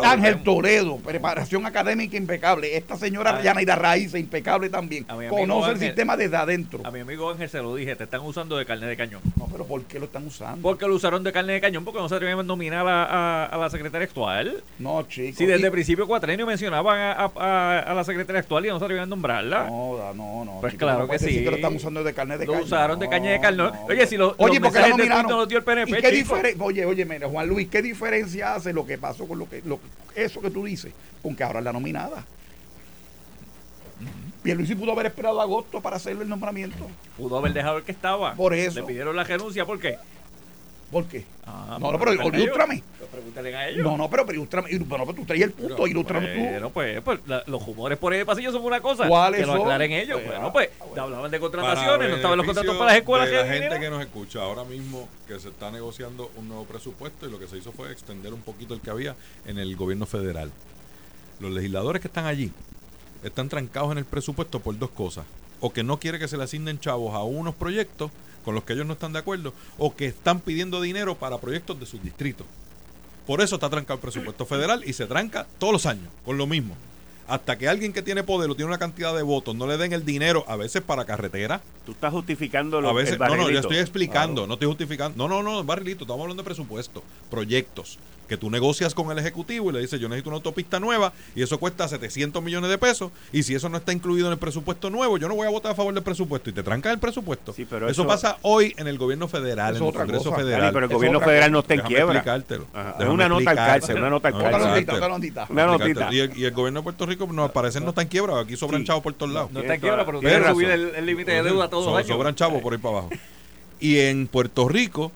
Ángel Toledo, preparación académica impecable. Esta señora Ay. Yanaira Raíz, impecable también. Conoce el sistema desde adentro. A mi amigo Ángel se lo dije, te están usando de carne de cañón. No, pero ¿por qué lo están usando? Porque lo usaron de carne de cañón porque no se atrevían a nominar a, a- a la secretaria actual. No, chicos. Si desde Y- el principio cuatrenio mencionaban a, a- a- a la secretaria actual y no se atrevían a nombrarla. No, no, no. Pues chico, claro no que sí. que lo están usando de carne de Lo cañón. usaron de No, caña de carne. no. Oye, si lo- Oye, los ¿por qué la mensajes de nominaron? Twitter los dio el PNP, Oye, oye, mira, Juan Luis, ¿qué diferencia hace lo que pasó con lo que, lo, eso que tú dices con que ahora es la nominada? Pierluisi pudo haber esperado agosto para hacerle el nombramiento. Pudo haber dejado el que estaba. Por eso. Le pidieron la renuncia, ¿por qué? ¿Por qué? Ah, no, no, pero pregúntale a ellos. ilústrame. Pregúntale a ellos. No, no, pero, pero ilústrame. Bueno, pero tú traes el punto, ilústrame tú. Bueno, pues, pues, la- los rumores por ahí de pasillo son una cosa. ¿Cuáles que lo son? aclaren ellos. Pues, bueno, ah, pues, bueno. te hablaban de contrataciones, no estaban los contratos para las escuelas. de que la gente que nos escucha ahora mismo que se está negociando un nuevo presupuesto y lo que se hizo fue extender un poquito el que había en el gobierno federal. Los legisladores que están allí están trancados en el presupuesto por dos cosas. O que no quiere que se le asignen chavos a unos proyectos con los que ellos no están de acuerdo, o que están pidiendo dinero para proyectos de sus distritos. Por eso está trancado el presupuesto federal y se tranca todos los años con lo mismo. Hasta que alguien que tiene poder o tiene una cantidad de votos no le den el dinero, a veces para carretera, Tú estás justificando lo a veces, el no, no, yo estoy explicando, no estoy justificando. No, no, no, barrilito, estamos hablando de presupuesto, proyectos que tú negocias con el ejecutivo y le dices, yo necesito una autopista nueva y eso cuesta 700 millones de pesos y si eso no está incluido en el presupuesto nuevo, yo no voy a votar a favor del presupuesto y te trancan el presupuesto. Sí, pero eso, eso- pasa hoy en el gobierno federal, en el Congreso cosa. Federal. Pero el gobierno federal no está en quiebra. Es una nota al cárcel, una nota al cárcel. notita. Una notita. Y el, y el gobierno de Puerto Rico, no, al parecer no está en quiebra, aquí sobran Sí. chavos por todos lados. No está en quiebra, pero Tienes quieren subir el límite de deuda todos los años. Sobran chavos por ahí para abajo. Y en Puerto Rico,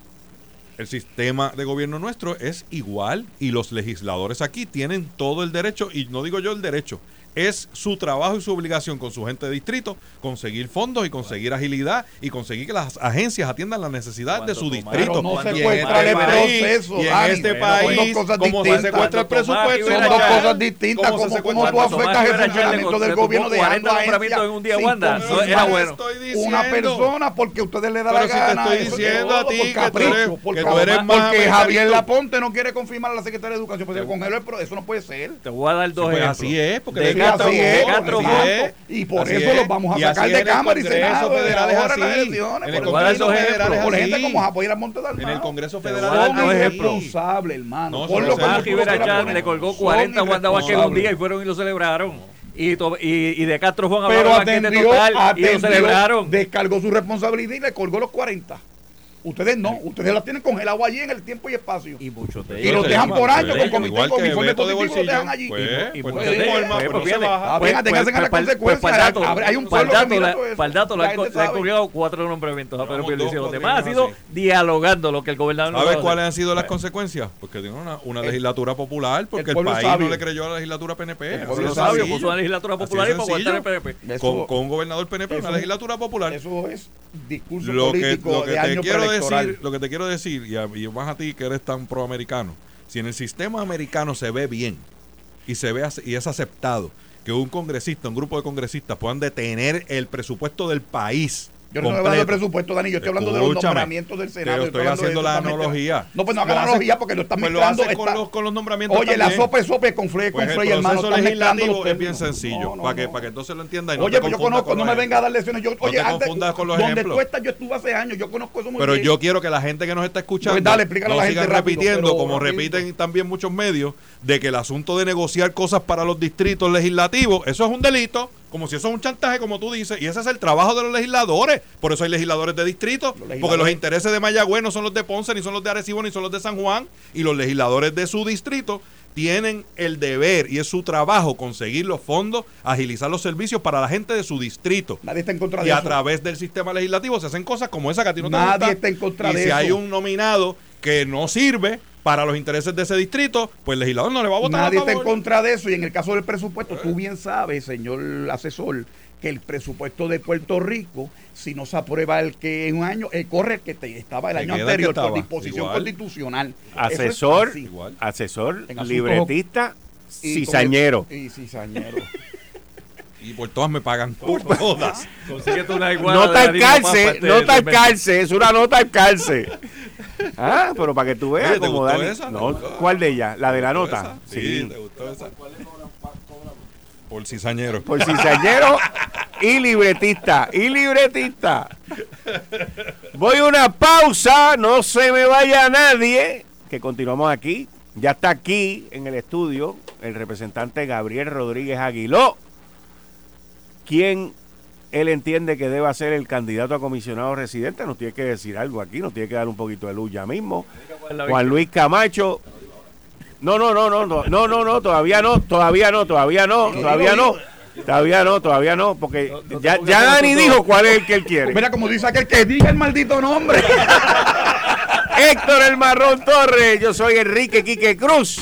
el sistema de gobierno nuestro es igual y los legisladores aquí tienen todo el derecho, y no digo yo el derecho, es su trabajo y su obligación con su gente de distrito conseguir fondos y conseguir agilidad y conseguir que las agencias atiendan las necesidades de su distrito. Pero no Y en secuestra este el país- proceso, Y en Dani, este país, como se distintas. secuestra el presupuesto, Son dos cosas distintas, ¿cómo se como, como tú afectas el funcionamiento del gobierno de 40 nombramientos en un día, Wanda. Era bueno. una persona porque ustedes le da la si te gana. estoy diciendo a ti Porque. Javier Laponte no quiere confirmar a la secretaria de Educación, se congeló el pro- eso no puede ser. Te voy a dar dos pues ejemplos. así es, porque así es, Castro así es. Y por Así eso es. los vamos a Y sacar de Cámara y Senado. Federal es ahora en las así. elecciones, En el por Congreso Federal por gente como apoyar a Monte En el Congreso a Federal dos es irresponsables, hermano. No, Por lo que le colgó Son 40 Wanda Vázquez un día y fueron y lo celebraron. Y, to- y, y de Castro Juan Pero aquí de atendió, total y lo atendió, celebraron. descargó su responsabilidad y le colgó los 40. Ustedes no, ustedes las tienen congelado allí en el tiempo y espacio. Y muchos de Y ellos. los dejan por años Pues, con comité, con de positivo, los bolsillo. dejan allí. Pues, Y- y pues, muchos de ellos, pues, pues. Ah, pues, la pues, pues, hay un pueblo que dato, mira le- todo eso. para el dato le La han gente co- le han sabe. colgado cuatro nombramientos a Pedro Pierluisi. Los demás ha sido dialogando lo que el gobernador no ¿Sabes sabe cuáles han sido las consecuencias? Porque tiene una, una legislatura popular, porque el, país no le creyó a la legislatura PNP. El pueblo Lo sabio, puso una legislatura popular y para aguantar el. PNP. Eso- Con, un gobernador PNP, una eso- legislatura popular. Eso es discurso Lo que, político lo que de te año quiero decir, lo que te quiero decir, y, a- y más a ti que eres tan proamericano, si en el sistema americano se ve bien y se ve y es aceptado que un congresista, un grupo de congresistas puedan detener el presupuesto del país. Yo no estoy hablando del presupuesto, Dani, yo estoy hablando de los nombramientos del Senado. yo estoy haciendo la analogía. No, pues no Lo hace- analogía porque lo están pues lo mezclando. hace con los, con los nombramientos Oye, la sopa es sopa con fle, con Pues fle, el hermano. proceso están mezclando legislativo es bien sencillo, No, no, para, que, para que entonces lo entienda y no Oye, te pues yo conozco, con no me venga a dar lecciones. Yo, oye, te antes, con los donde ejemplos. tú estás, yo estuve hace años, yo conozco eso muy Pero bien. yo quiero que la gente que nos está escuchando Pues dale, no la sigan repitiendo, pero como repiten también muchos medios, de que el asunto de negociar cosas para los distritos legislativos, eso es un delito, como si eso es un chantaje, como tú dices, y ese es el trabajo de los legisladores. Por eso hay legisladores de distrito, porque los intereses de Mayagüez no son los de Ponce, ni son los de Arecibo, ni son los de San Juan, y los legisladores de su distrito tienen el deber y es su trabajo conseguir los fondos, agilizar los servicios para la gente de su distrito. Nadie está en contra de Y a eso. través del sistema legislativo se hacen cosas como esa que a ti no te Nadie gusta. está en contra y de si eso. hay un nominado que no sirve para los intereses de ese distrito, pues el legislador no le va a votar Nadie a está en contra de eso y en el caso del presupuesto, tú bien sabes, señor asesor, que el presupuesto de Puerto Rico, si no se aprueba el que en un año, eh, corre el que te- estaba el Se año el anterior por disposición igual. constitucional. Eso es Asesor. Igual. asesor, libretista, Y cizañero. el- Y cizañero. Y por todas me pagan. Por todas. Consíguete una iguana Nota al calce, nota al calce, es una nota al calce. Ah, pero para que tú veas Oye, ¿te como gustó Dani. esa? ¿Te No, gustó? ¿Cuál de ellas? ¿La de la ¿Te gustó nota? esa? Sí, ¿te gustó esa? Por cizañero. Por cizañero y libretista. Y libretista. Voy a una pausa, no se me vaya nadie. Que continuamos aquí. Ya está aquí en el estudio el representante Gabriel Rodríguez Aguiló. ¿Quién él entiende que deba ser el candidato a comisionado residente? Nos tiene que decir algo aquí, nos tiene que dar un poquito de luz ya mismo. Juan Luis Camacho. No, no, no, no, no, no, no, no, todavía no, todavía no, todavía no, todavía no, todavía no, todavía no, porque No, no te ya, ya Dani dijo cuál es el que él quiere. Mira, como dice aquel que diga el maldito nombre. Héctor El Marrón Torres, yo soy Enrique Quique Cruz.